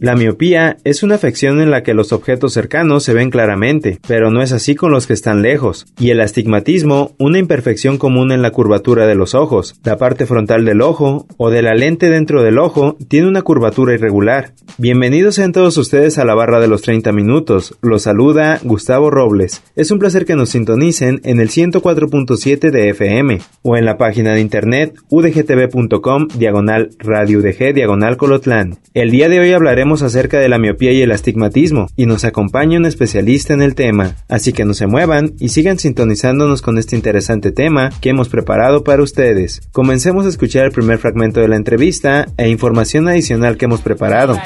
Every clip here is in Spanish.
La miopía es una afección en la que los objetos cercanos se ven claramente, pero no es así con los que están lejos, y el astigmatismo, una imperfección común en la curvatura de los ojos. La parte frontal del ojo o de la lente dentro del ojo tiene una curvatura irregular. Bienvenidos sean todos ustedes a la barra de los 30 minutos. Los saluda Gustavo Robles. Es un placer que nos sintonicen en el 104.7 de FM o en la página de internet udgtv.com diagonal radio diagonal colotlán. El día de hoy hablaremos acerca de la miopía y el astigmatismo y nos acompaña un especialista en el tema, así que no se muevan y sigan sintonizándonos con este interesante tema que hemos preparado para ustedes. Comencemos a escuchar el primer fragmento de la entrevista e información adicional que hemos preparado.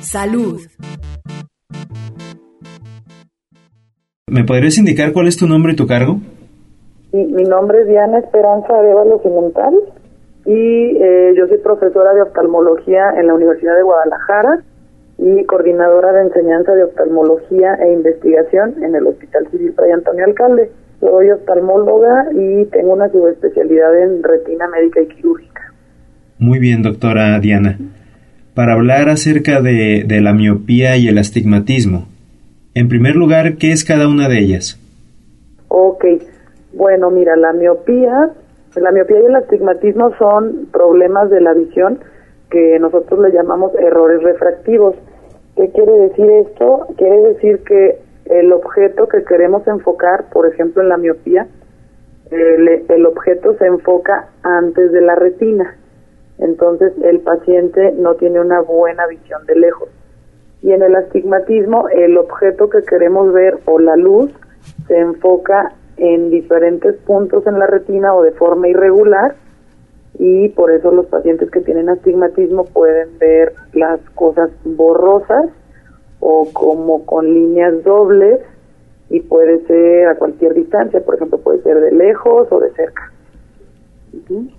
Salud. ¿Me podrías indicar cuál es tu nombre y tu cargo? Sí, mi nombre es Diana Esperanza Arevalo Cimental y eh, yo soy profesora de oftalmología en la Universidad de Guadalajara y coordinadora de enseñanza de oftalmología e investigación en el Hospital Civil Fray Antonio Alcalde. Soy oftalmóloga y tengo una subespecialidad en retina médica y quirúrgica. Muy bien, doctora Diana. Para hablar acerca de, de la miopía y el astigmatismo, en primer lugar, ¿qué es cada una de ellas? Ok, bueno, mira, la miopía, la miopía y el astigmatismo son problemas de la visión que nosotros le llamamos errores refractivos. ¿Qué quiere decir esto? Quiere decir que el objeto que queremos enfocar, por ejemplo en la miopía, el, el objeto se enfoca antes de la retina. Entonces el paciente no tiene una buena visión de lejos. Y en el astigmatismo, el objeto que queremos ver o la luz se enfoca en diferentes puntos en la retina o de forma irregular y por eso los pacientes que tienen astigmatismo pueden ver las cosas borrosas o como con líneas dobles y puede ser a cualquier distancia, por ejemplo puede ser de lejos o de cerca.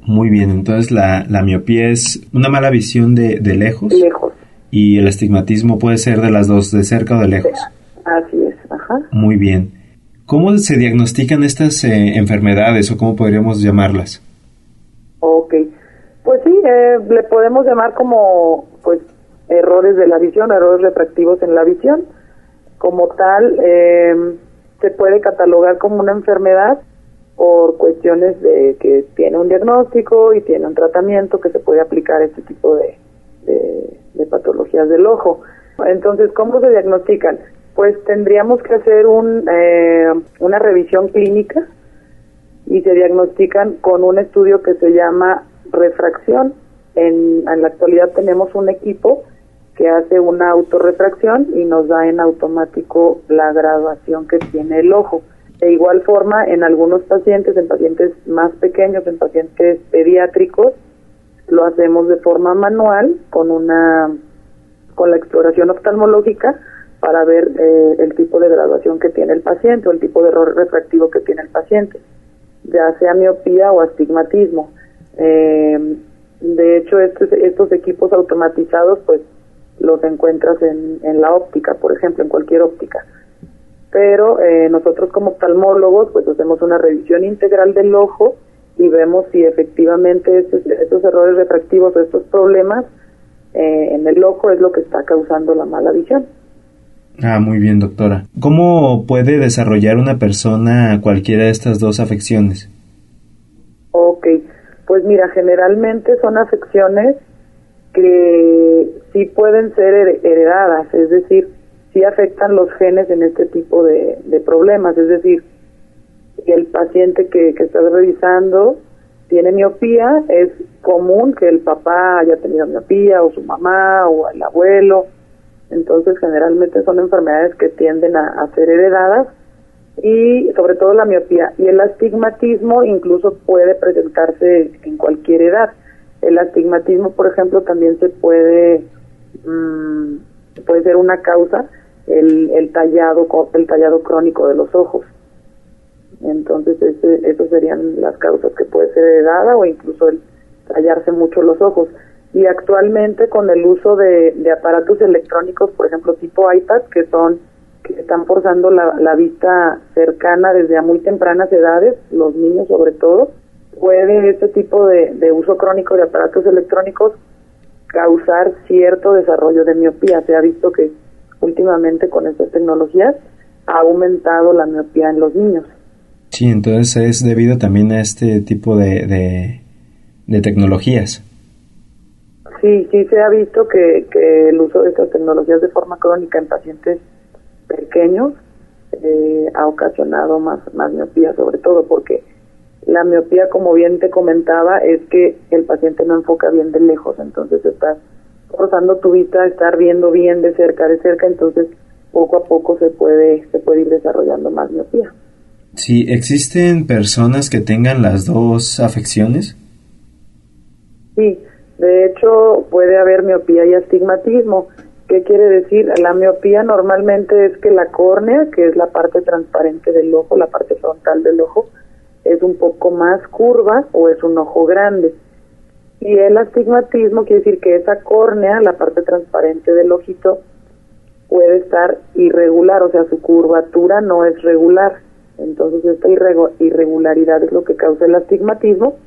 Muy bien, entonces la, la miopía es una mala visión de, de lejos Lejos, y el astigmatismo puede ser de las dos, de cerca o de lejos. así es, ajá. Muy bien. ¿Cómo se diagnostican estas eh, enfermedades o cómo podríamos llamarlas? Ok, pues sí, eh, le podemos llamar como pues errores de la visión, errores refractivos en la visión. Como tal, eh, se puede catalogar como una enfermedad por cuestiones de que tiene un diagnóstico y tiene un tratamiento que se puede aplicar a este tipo de, patologías del ojo. Entonces, ¿cómo se diagnostican? Pues tendríamos que hacer un, eh, una revisión clínica y se diagnostican con un estudio que se llama refracción. En, en la actualidad tenemos un equipo que hace una autorrefracción y nos da en automático la graduación que tiene el ojo. De igual forma, en algunos pacientes, en pacientes más pequeños, en pacientes pediátricos, lo hacemos de forma manual con una con la exploración oftalmológica para ver eh, el tipo de graduación que tiene el paciente o el tipo de error refractivo que tiene el paciente, ya sea miopía o astigmatismo. Eh, de hecho, estos, estos equipos automatizados, pues los encuentras en, en la óptica, por ejemplo, en cualquier óptica. Pero eh, nosotros como oftalmólogos, pues hacemos una revisión integral del ojo y vemos si efectivamente estos, estos errores refractivos estos problemas eh, en el ojo es lo que está causando la mala visión. Ah, muy bien, doctora. ¿Cómo puede desarrollar una persona cualquiera de estas dos afecciones? Ok, pues mira, generalmente son afecciones que sí pueden ser her- heredadas, es decir, sí afectan los genes en este tipo de, problemas, es decir, el paciente que, que estás revisando tiene miopía, es común que el papá haya tenido miopía o su mamá o el abuelo, entonces generalmente son enfermedades que tienden a, ser heredadas y sobre todo la miopía y el astigmatismo incluso puede presentarse en cualquier edad. El astigmatismo, por ejemplo, también se puede mm, una causa el, el tallado el tallado crónico de los ojos. Entonces, esas serían las causas que puede ser heredada o incluso el tallarse mucho los ojos. Y actualmente con el uso de, aparatos electrónicos, por ejemplo, tipo iPad, que son que están forzando la, vista cercana desde a muy tempranas edades, los niños sobre todo, puede este tipo de, de uso crónico de aparatos electrónicos causar cierto desarrollo de miopía. Se ha visto que últimamente con estas tecnologías ha aumentado la miopía en los niños. Sí, entonces es debido también a este tipo de, de, tecnologías. Sí, sí se ha visto que, que el uso de estas tecnologías de forma crónica en pacientes pequeños eh, ha ocasionado más, más miopía, sobre todo porque la miopía, como bien te comentaba, es que el paciente no enfoca bien de lejos, entonces estás forzando tu vista a estar viendo bien de cerca, de cerca, entonces poco a poco se puede, se puede ir desarrollando más miopía. Sí, ¿existen personas que tengan las dos afecciones? Sí, de hecho puede haber miopía y astigmatismo. ¿Qué quiere decir? La miopía normalmente es que la córnea, que es la parte transparente del ojo, la parte frontal del ojo, es un poco más curva o es un ojo grande. Y el astigmatismo quiere decir que esa córnea, la parte transparente del ojito, puede estar irregular, o sea, su curvatura no es regular. Entonces esta irregularidad es lo que causa el astigmatismo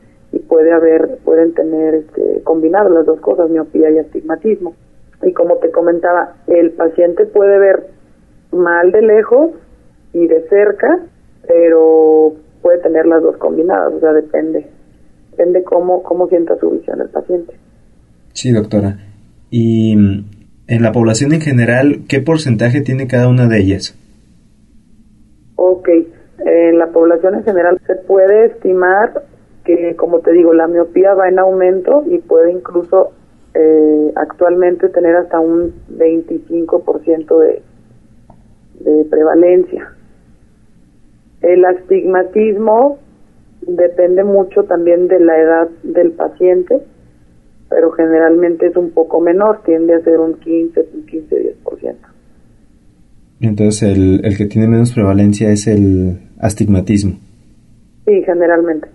puede haber, pueden tener este, combinado las dos cosas, miopía y astigmatismo. Y como te comentaba, el paciente puede ver mal de lejos y de cerca, pero puede tener las dos combinadas, o sea, depende, depende cómo, cómo sienta su visión el paciente. Sí, doctora. Y mm, en la población en general, ¿qué porcentaje tiene cada una de ellas? Ok, en la población en general se puede estimar que, como te digo, la miopía va en aumento y puede incluso eh, actualmente tener hasta un 25% de, de prevalencia. El astigmatismo depende mucho también de la edad del paciente, pero generalmente es un poco menor, tiende a ser un 15, un 15-10%. Entonces, el, el que tiene menos prevalencia es el astigmatismo. Sí, generalmente.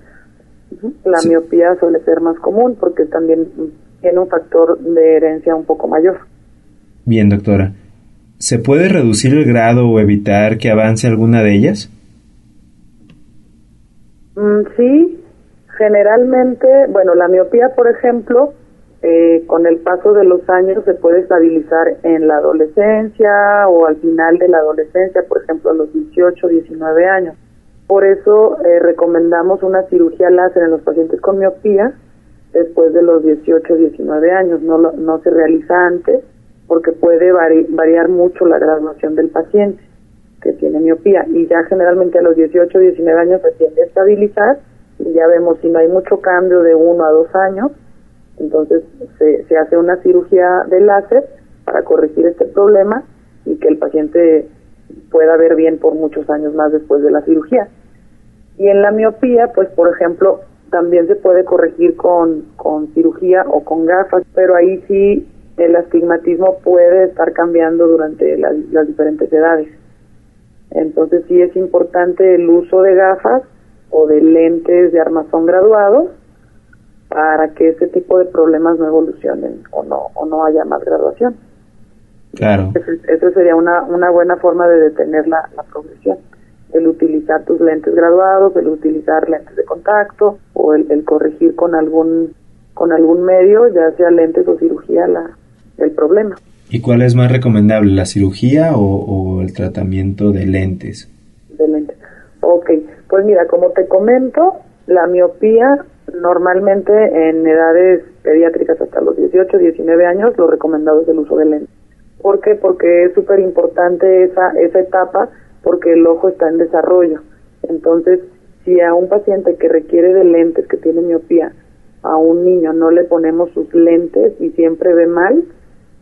La miopía suele ser más común porque también tiene un factor de herencia un poco mayor. Bien, doctora. ¿Se puede reducir el grado o evitar que avance alguna de ellas? Mm, sí, generalmente, bueno, la miopía, por ejemplo, eh, con el paso de los años se puede estabilizar en la adolescencia o al final de la adolescencia, por ejemplo, a los 18, 19 años. Por eso eh, recomendamos una cirugía láser en los pacientes con miopía después de los 18, 19 años. No, no se realiza antes porque puede variar mucho la graduación del paciente que tiene miopía y ya generalmente a los 18, 19 años se tiende a estabilizar y ya vemos si no hay mucho cambio de uno a dos años entonces se, se hace una cirugía de láser para corregir este problema y que el paciente pueda ver bien por muchos años más después de la cirugía. Y en la miopía, pues por ejemplo, también se puede corregir con, con cirugía o con gafas, pero ahí sí el astigmatismo puede estar cambiando durante las diferentes edades. Entonces sí es importante el uso de gafas o de lentes de armazón graduados para que ese tipo de problemas no evolucionen o no o no haya más graduación. Claro. Eso sería una, una buena forma de detener la, la progresión. El utilizar tus lentes graduados, el utilizar lentes de contacto o el, el corregir con algún con algún medio, ya sea lentes o cirugía, la, el problema. ¿Y cuál es más recomendable, la cirugía o, o el tratamiento de lentes? De lentes. Ok, pues mira, como te comento, la miopía Normalmente en edades pediátricas hasta los 18, 19 años lo recomendado es el uso de lentes. ¿Por qué? Porque es súper importante esa, esa etapa porque el ojo está en desarrollo. Entonces, si a un paciente que requiere de lentes, que tiene miopía, a un niño no le ponemos sus lentes y siempre ve mal,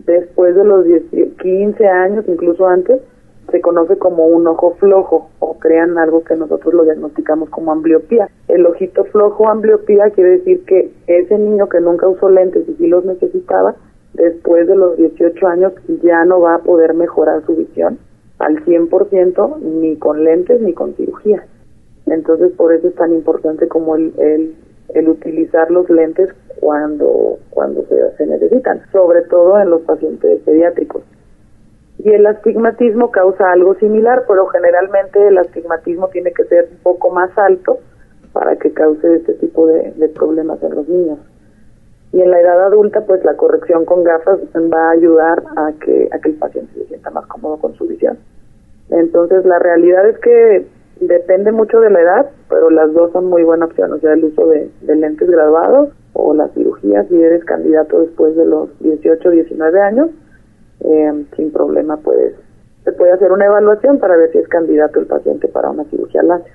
después de los 15 años, incluso antes, se conoce como un ojo flojo o crean algo que nosotros lo diagnosticamos como ambliopía. El ojito flojo ambliopía quiere decir que ese niño que nunca usó lentes y sí los necesitaba, después de los 18 años ya no va a poder mejorar su visión al 100% ni con lentes ni con cirugía. Entonces por eso es tan importante como el, el, el utilizar los lentes cuando, cuando se, necesitan, sobre todo en los pacientes pediátricos. Y el astigmatismo causa algo similar, pero generalmente el astigmatismo tiene que ser un poco más alto para que cause este tipo de problemas en los niños. Y en la edad adulta, pues la corrección con gafas va a ayudar a que, a que el paciente se sienta más cómodo con su visión. Entonces, la realidad es que depende mucho de la edad, pero las dos son muy buena opción, o sea, el uso de, lentes graduados o la cirugía si eres candidato después de los 18 o 19 años, eh, sin problema puedes, se puede hacer una evaluación para ver si es candidato el paciente para una cirugía láser.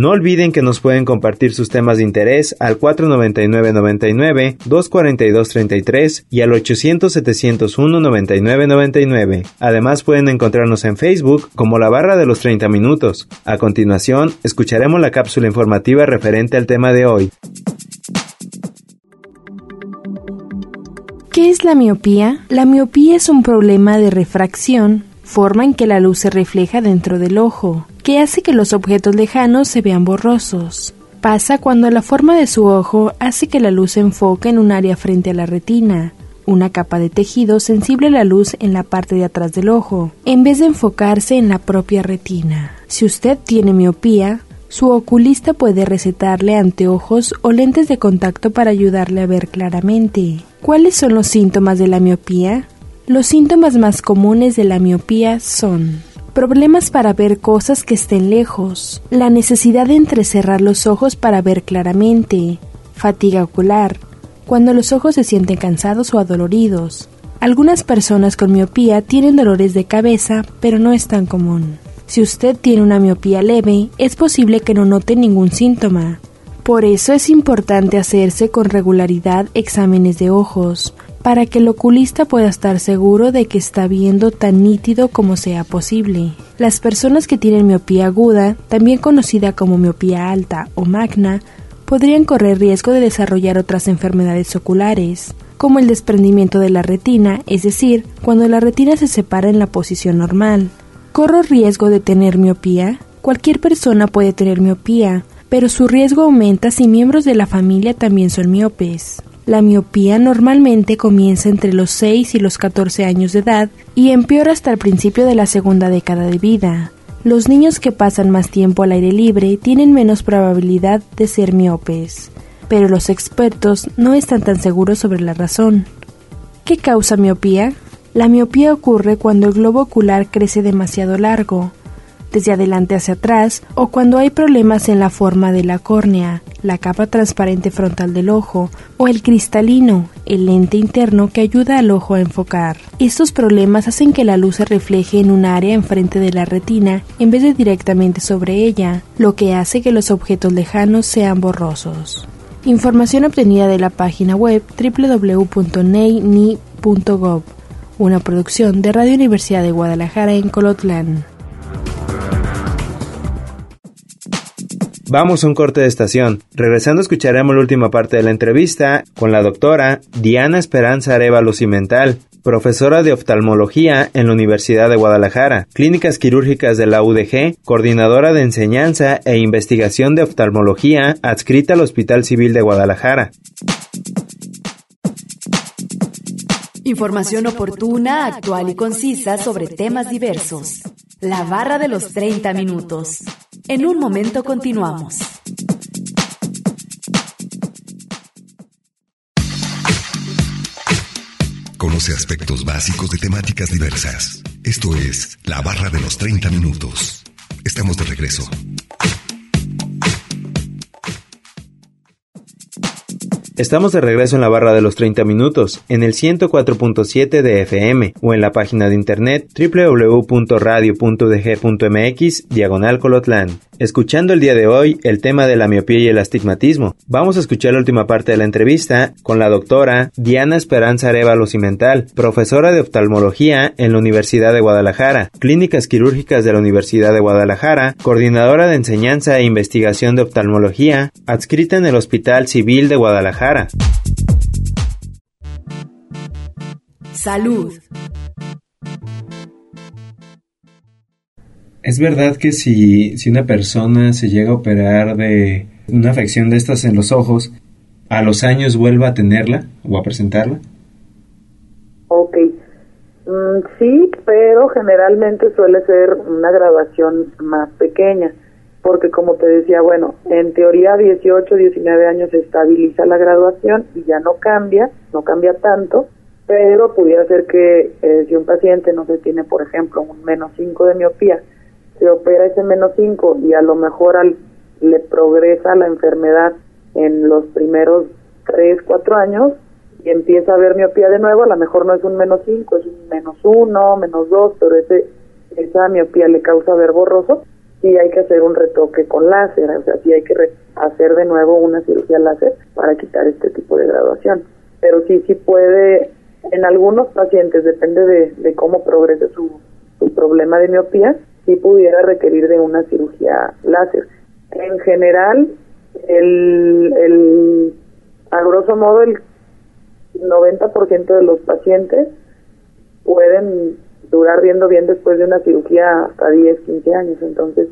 No olviden que nos pueden compartir sus temas de interés al 499-99, 242-33 y al 800-701-9999. Además pueden encontrarnos en Facebook como la barra de los 30 minutos. A continuación, escucharemos la cápsula informativa referente al tema de hoy. ¿Qué es la miopía? La miopía es un problema de refracción, forma en que la luz se refleja dentro del ojo que hace que los objetos lejanos se vean borrosos. Pasa cuando la forma de su ojo hace que la luz se enfoque en un área frente a la retina, una capa de tejido sensible a la luz en la parte de atrás del ojo, en vez de enfocarse en la propia retina. Si usted tiene miopía, su oculista puede recetarle anteojos o lentes de contacto para ayudarle a ver claramente. ¿Cuáles son los síntomas de la miopía? Los síntomas más comunes de la miopía son problemas para ver cosas que estén lejos, la necesidad de entrecerrar los ojos para ver claramente, fatiga ocular, cuando los ojos se sienten cansados o adoloridos. Algunas personas con miopía tienen dolores de cabeza, pero no es tan común. Si usted tiene una miopía leve, es posible que no note ningún síntoma. Por eso es importante hacerse con regularidad exámenes de ojos, para que el oculista pueda estar seguro de que está viendo tan nítido como sea posible. Las personas que tienen miopía aguda, también conocida como miopía alta o magna, podrían correr riesgo de desarrollar otras enfermedades oculares, como el desprendimiento de la retina, es decir, cuando la retina se separa en la posición normal. ¿Corro riesgo de tener miopía? Cualquier persona puede tener miopía, pero su riesgo aumenta si miembros de la familia también son miopes. La miopía normalmente comienza entre los 6 y los 14 años de edad y empeora hasta el principio de la segunda década de vida. Los niños que pasan más tiempo al aire libre tienen menos probabilidad de ser miopes, pero los expertos no están tan seguros sobre la razón. ¿Qué causa miopía? La miopía ocurre cuando el globo ocular crece demasiado largo, desde adelante hacia atrás o cuando hay problemas en la forma de la córnea, la capa transparente frontal del ojo o el cristalino, el lente interno que ayuda al ojo a enfocar. Estos problemas hacen que la luz se refleje en un área enfrente de la retina en vez de directamente sobre ella, lo que hace que los objetos lejanos sean borrosos. Información obtenida de la página web www.neini.gov, una producción de Radio Universidad de Guadalajara en Colotlán. Vamos a un corte de estación. Regresando escucharemos la última parte de la entrevista con la doctora Diana Esperanza Arevalo Cimental, profesora de oftalmología en la Universidad de Guadalajara, clínicas quirúrgicas de la UDG, coordinadora de enseñanza e investigación de oftalmología adscrita al Hospital Civil de Guadalajara. Información oportuna, actual y concisa sobre temas diversos. La barra de los 30 minutos. En un momento continuamos. Conoce aspectos básicos de temáticas diversas. Esto es La Barra de los 30 Minutos. Estamos de regreso. Estamos de regreso en la barra de los 30 minutos, en el 104.7 de FM o en la página de internet www.radio.dg.mx diagonal Colotlán. Escuchando el día de hoy el tema de la miopía y el astigmatismo, vamos a escuchar la última parte de la entrevista con la doctora Diana Esperanza Arevalo Cimental, profesora de oftalmología en la Universidad de Guadalajara, clínicas quirúrgicas de la Universidad de Guadalajara, coordinadora de enseñanza e investigación de oftalmología, adscrita en el Hospital Civil de Guadalajara. Salud. ¿Es verdad que si, si una persona se llega a operar de una afección de estas en los ojos, a los años vuelva a tenerla o a presentarla? Ok. Mm, sí, pero generalmente suele ser una graduación más pequeña, porque como te decía, bueno, en teoría 18, 19 años estabiliza la graduación y ya no cambia, no cambia tanto, pero pudiera ser que eh, si un paciente, no se tiene por ejemplo un menos 5 de miopía, se opera ese menos 5 y a lo mejor al, le progresa la enfermedad en los primeros 3, 4 años y empieza a ver miopía de nuevo, a lo mejor no es un menos 5, es un menos 1, menos 2, pero ese, esa miopía le causa ver borroso y hay que hacer un retoque con láser, o sea, sí hay que hacer de nuevo una cirugía láser para quitar este tipo de graduación. Pero sí, sí puede, en algunos pacientes, depende de, de cómo progrese su, su problema de miopía, sí pudiera requerir de una cirugía láser. En general, el, el, a grosso modo, el 90% de los pacientes pueden durar viendo bien después de una cirugía hasta 10, 15 años, entonces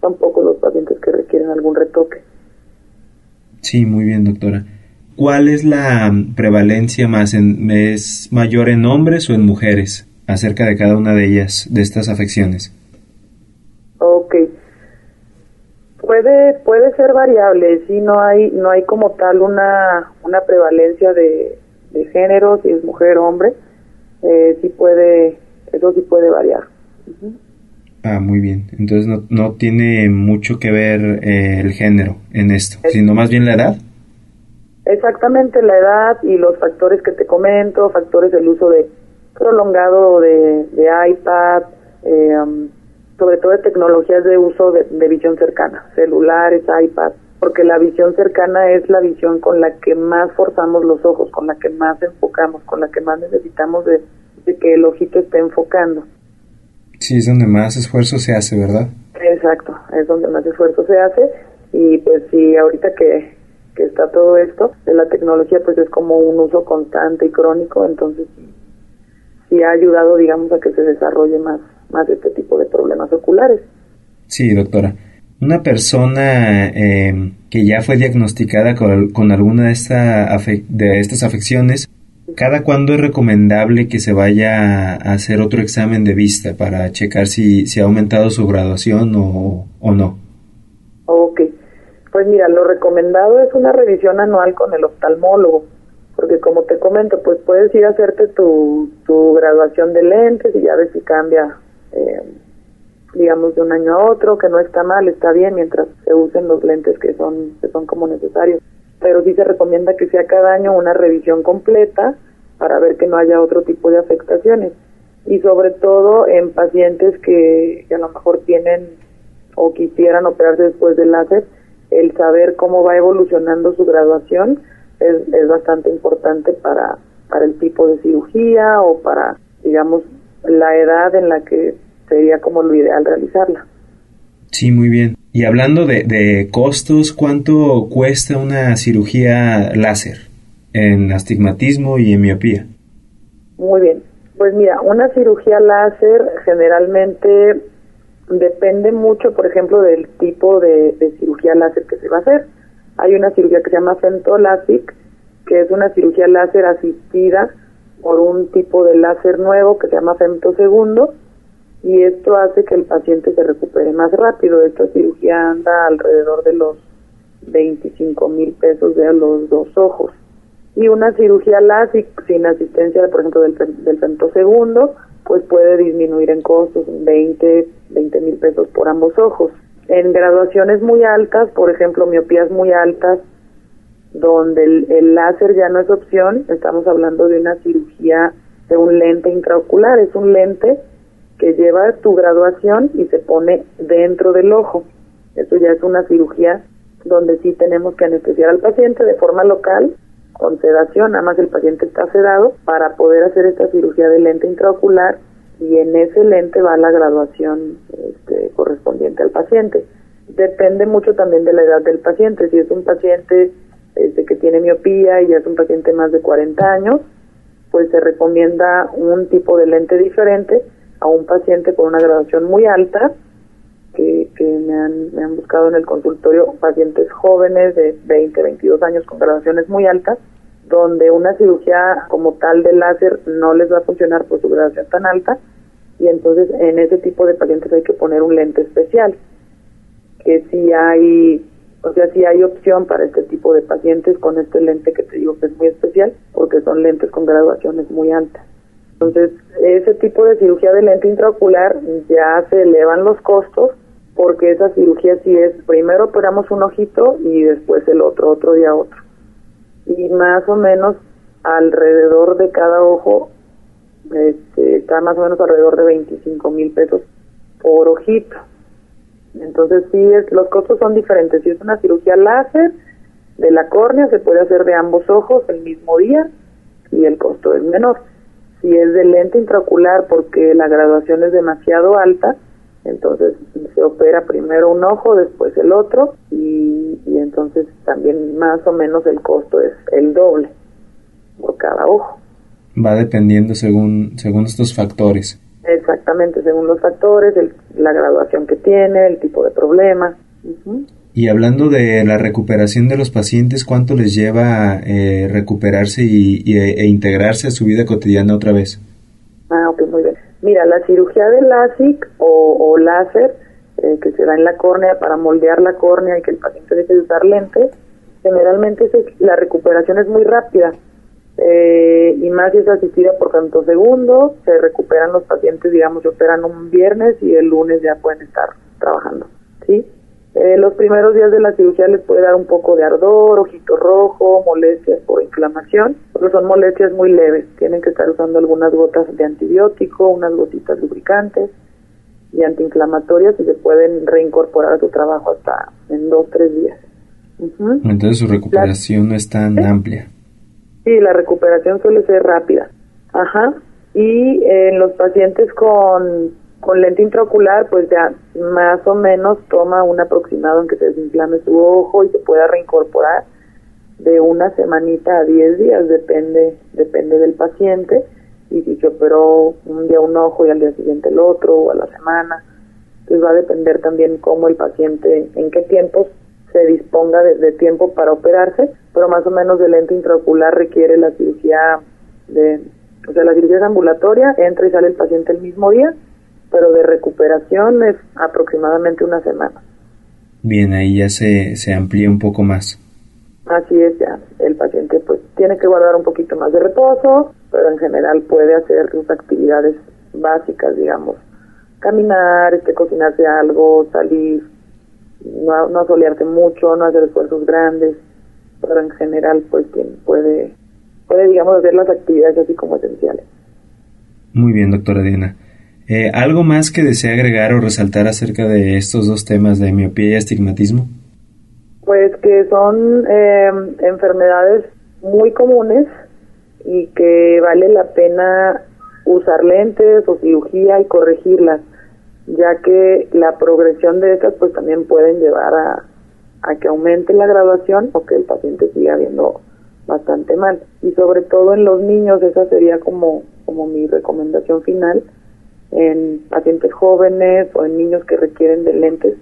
son pocos los pacientes que requieren algún retoque. Sí, muy bien, doctora. ¿Cuál es la prevalencia más en, es mayor en hombres o en mujeres acerca de cada una de ellas, de estas afecciones? Ok. Puede, puede ser variable, si no hay, no hay como tal una, una prevalencia de, de género, si es mujer o hombre, eh, sí puede, eso sí puede variar. Ah, muy bien. Entonces no, no tiene mucho que ver eh, el género en esto, sino más bien la edad. Exactamente, la edad y los factores que te comento, factores del uso de prolongado de, de iPad, eh, um, sobre todo de tecnologías de uso de, visión cercana, celulares, iPad, porque la visión cercana es la visión con la que más forzamos los ojos, con la que más enfocamos, con la que más necesitamos de, que el ojito esté enfocando. Sí, es donde más esfuerzo se hace, ¿verdad? Exacto, es donde más esfuerzo se hace y pues sí, ahorita que, que está todo esto de la tecnología, pues es como un uso constante y crónico, entonces sí ha ayudado, digamos, a que se desarrolle más más de este tipo de problemas oculares. Sí, doctora. Una persona eh, que ya fue diagnosticada con, alguna de, esta de estas afecciones, ¿cada cuándo es recomendable que se vaya a hacer otro examen de vista para checar si, si ha aumentado su graduación o, o no? Ok, pues mira, lo recomendado es una revisión anual con el oftalmólogo porque como te comento, pues puedes ir a hacerte tu, tu graduación de lentes y ya ves si cambia eh, digamos, de un año a otro, que no está mal, está bien, mientras se usen los lentes que son, que son como necesarios. Pero sí se recomienda que sea cada año una revisión completa para ver que no haya otro tipo de afectaciones. Y sobre todo en pacientes que, a lo mejor tienen o quisieran operarse después del láser, el saber cómo va evolucionando su graduación es, es bastante importante para, para el tipo de cirugía o para, digamos, la edad en la que sería como lo ideal realizarla. Sí, muy bien. Y hablando de, costos, ¿cuánto cuesta una cirugía láser en astigmatismo y en miopía? Muy bien. Pues mira, una cirugía láser generalmente depende mucho, por ejemplo, del tipo de, cirugía láser que se va a hacer. Hay una cirugía que se llama FemtoLASIK, que es una cirugía láser asistida por un tipo de láser nuevo que se llama femtosegundo y esto hace que el paciente se recupere más rápido. Esta cirugía anda alrededor de los 25 mil pesos de los dos ojos. Y una cirugía LASIK sin asistencia, por ejemplo, del, del femtosegundo, pues puede disminuir en costos en 20, 20 mil pesos por ambos ojos. En graduaciones muy altas, por ejemplo, miopías muy altas, donde el, láser ya no es opción, estamos hablando de una cirugía de un lente intraocular, es un lente que lleva tu graduación y se pone dentro del ojo. Eso ya es una cirugía donde sí tenemos que anestesiar al paciente de forma local con sedación, nada más el paciente está sedado para poder hacer esta cirugía de lente intraocular y en ese lente va la graduación este, correspondiente al paciente. Depende mucho también de la edad del paciente. Si es un paciente este, que tiene miopía y ya es un paciente más de 40 años, pues se recomienda un tipo de lente diferente a un paciente con una graduación muy alta, que, que me, han, me han buscado en el consultorio pacientes jóvenes de 20, 22 años con graduaciones muy altas, donde una cirugía como tal de láser no les va a funcionar por su graduación tan alta, y entonces en ese tipo de pacientes hay que poner un lente especial, que si hay o sea, sí hay opción para este tipo de pacientes con este lente que te digo que es muy especial, porque son lentes con graduaciones muy altas. Entonces, ese tipo de cirugía de lente intraocular ya se elevan los costos, porque esa cirugía sí es, primero operamos un ojito y después el otro, otro día otro. Y más o menos alrededor de cada ojo, este, está más o menos alrededor de 25 mil pesos por ojito. Entonces sí, es, los costos son diferentes. Si es una cirugía láser de la córnea, se puede hacer de ambos ojos el mismo día y el costo es menor. Si es de lente intraocular porque la graduación es demasiado alta, entonces se opera primero un ojo, después el otro y, y entonces también más o menos el costo es el doble por cada ojo. Va dependiendo según, según estos factores. Exactamente, según los factores, la graduación que tiene, el tipo de problema. Y hablando de la recuperación de los pacientes, ¿cuánto les lleva eh, recuperarse y, e integrarse a su vida cotidiana otra vez? Ah, ok, muy bien. Mira, la cirugía de LASIK o, láser, eh, que se da en la córnea para moldear la córnea y que el paciente deje de usar lentes, generalmente la recuperación es muy rápida eh, y más si es asistida por tanto segundo, se recuperan los pacientes, digamos, se operan un viernes y el lunes ya pueden estar trabajando, ¿sí? Eh, los primeros días de la cirugía les puede dar un poco de ardor, ojito rojo, molestias por inflamación, pero son molestias muy leves, tienen que estar usando algunas gotas de antibiótico, unas gotitas lubricantes y antiinflamatorias y se pueden reincorporar a su trabajo hasta en dos, tres días. Entonces su recuperación no es tan amplia. Sí, la recuperación suele ser rápida. Ajá. Y en los pacientes con, con lente intraocular, pues ya más o menos toma un aproximado en que se desinflame su ojo y se pueda reincorporar de una semanita a 10 días, depende, depende del paciente. Y si se operó un día un ojo y al día siguiente el otro, o a la semana, pues va a depender también cómo el paciente, en qué tiempos se disponga de, tiempo para operarse, pero más o menos el lente intraocular requiere la cirugía de, o sea, la cirugía es ambulatoria, entra y sale el paciente el mismo día, pero de recuperación es aproximadamente una semana. Bien, ahí ya se, se amplía un poco más. Así es, ya. El paciente pues tiene que guardar un poquito más de reposo, pero en general puede hacer sus actividades básicas, digamos, caminar, este, cocinarse algo, salir, no, no asolearte mucho, no hacer esfuerzos grandes, pero en general pues quien puede, puede digamos hacer las actividades así como esenciales. Muy bien, doctora Diana. Eh, ¿Algo más que desea agregar o resaltar acerca de estos dos temas de miopía y astigmatismo? Pues que son eh, enfermedades muy comunes y que vale la pena usar lentes o cirugía y corregirlas ya que la progresión de estas pues también pueden llevar a, que aumente la graduación o que el paciente siga viendo bastante mal. Y sobre todo en los niños, esa sería como, como mi recomendación final, en pacientes jóvenes o en niños que requieren de lentes,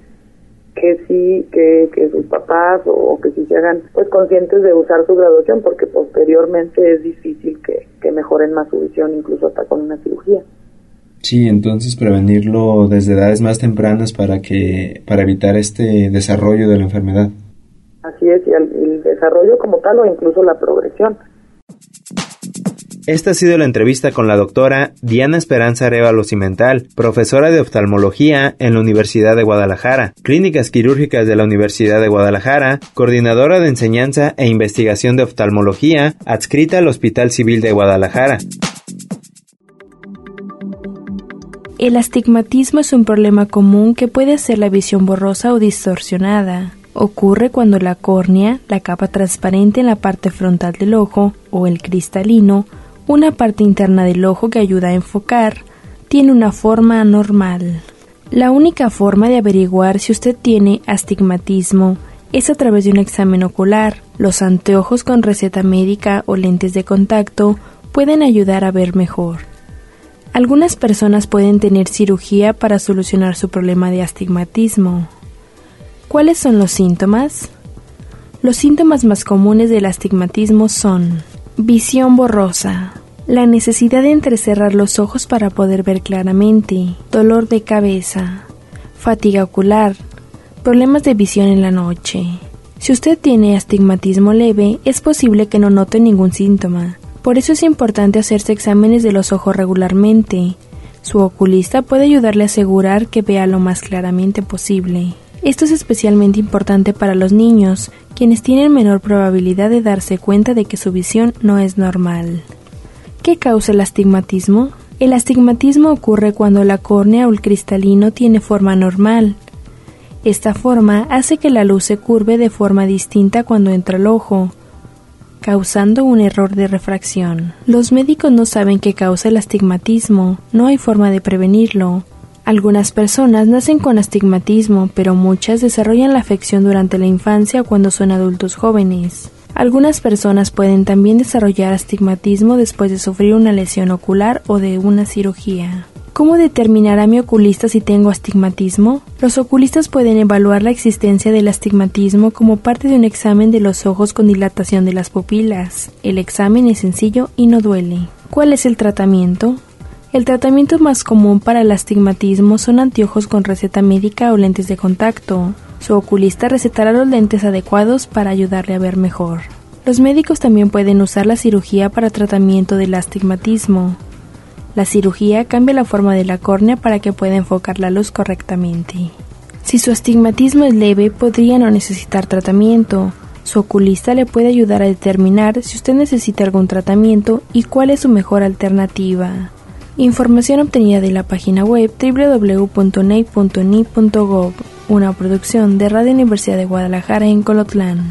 que sí, que, que sus papás o, que sí se hagan pues conscientes de usar su graduación, porque posteriormente es difícil que, que mejoren más su visión, incluso hasta con una cirugía. Sí, entonces prevenirlo desde edades más tempranas para que para evitar este desarrollo de la enfermedad. Así es, y el, desarrollo como tal o incluso la progresión. Esta ha sido la entrevista con la doctora Diana Esperanza Arevalo Cimental, profesora de oftalmología en la Universidad de Guadalajara, Clínicas Quirúrgicas de la Universidad de Guadalajara, coordinadora de enseñanza e investigación de oftalmología, adscrita al Hospital Civil de Guadalajara. El astigmatismo es un problema común que puede hacer la visión borrosa o distorsionada. Ocurre cuando la córnea, la capa transparente en la parte frontal del ojo, o el cristalino, una parte interna del ojo que ayuda a enfocar, tiene una forma anormal. La única forma de averiguar si usted tiene astigmatismo es a través de un examen ocular, los anteojos con receta médica o lentes de contacto pueden ayudar a ver mejor. Algunas personas pueden tener cirugía para solucionar su problema de astigmatismo. ¿Cuáles son los síntomas? Los síntomas más comunes del astigmatismo son visión borrosa, la necesidad de entrecerrar los ojos para poder ver claramente, dolor de cabeza, fatiga ocular, problemas de visión en la noche. Si usted tiene astigmatismo leve, es posible que no note ningún síntoma. Por eso es importante hacerse exámenes de los ojos regularmente. Su oculista puede ayudarle a asegurar que vea lo más claramente posible. Esto es especialmente importante para los niños, quienes tienen menor probabilidad de darse cuenta de que su visión no es normal. ¿Qué causa el astigmatismo? El astigmatismo ocurre cuando la córnea o el cristalino tiene forma normal. Esta forma hace que la luz se curve de forma distinta cuando entra al ojo, causando un error de refracción. Los médicos no saben qué causa el astigmatismo, no hay forma de prevenirlo, algunas personas nacen con astigmatismo, pero muchas desarrollan la afección durante la infancia cuando son adultos jóvenes. Algunas personas pueden también desarrollar astigmatismo después de sufrir una lesión ocular o de una cirugía. ¿Cómo determinará mi oculista si tengo astigmatismo? Los oculistas pueden evaluar la existencia del astigmatismo como parte de un examen de los ojos con dilatación de las pupilas. El examen es sencillo y no duele. ¿Cuál es el tratamiento? El tratamiento más común para el astigmatismo son anteojos con receta médica o lentes de contacto. Su oculista recetará los lentes adecuados para ayudarle a ver mejor. Los médicos también pueden usar la cirugía para tratamiento del astigmatismo. La cirugía cambia la forma de la córnea para que pueda enfocar la luz correctamente. Si su astigmatismo es leve, podría no necesitar tratamiento. Su oculista le puede ayudar a determinar si usted necesita algún tratamiento y cuál es su mejor alternativa. Información obtenida de la página web www.ney.ni.gov, una producción de Radio Universidad de Guadalajara en Colotlán.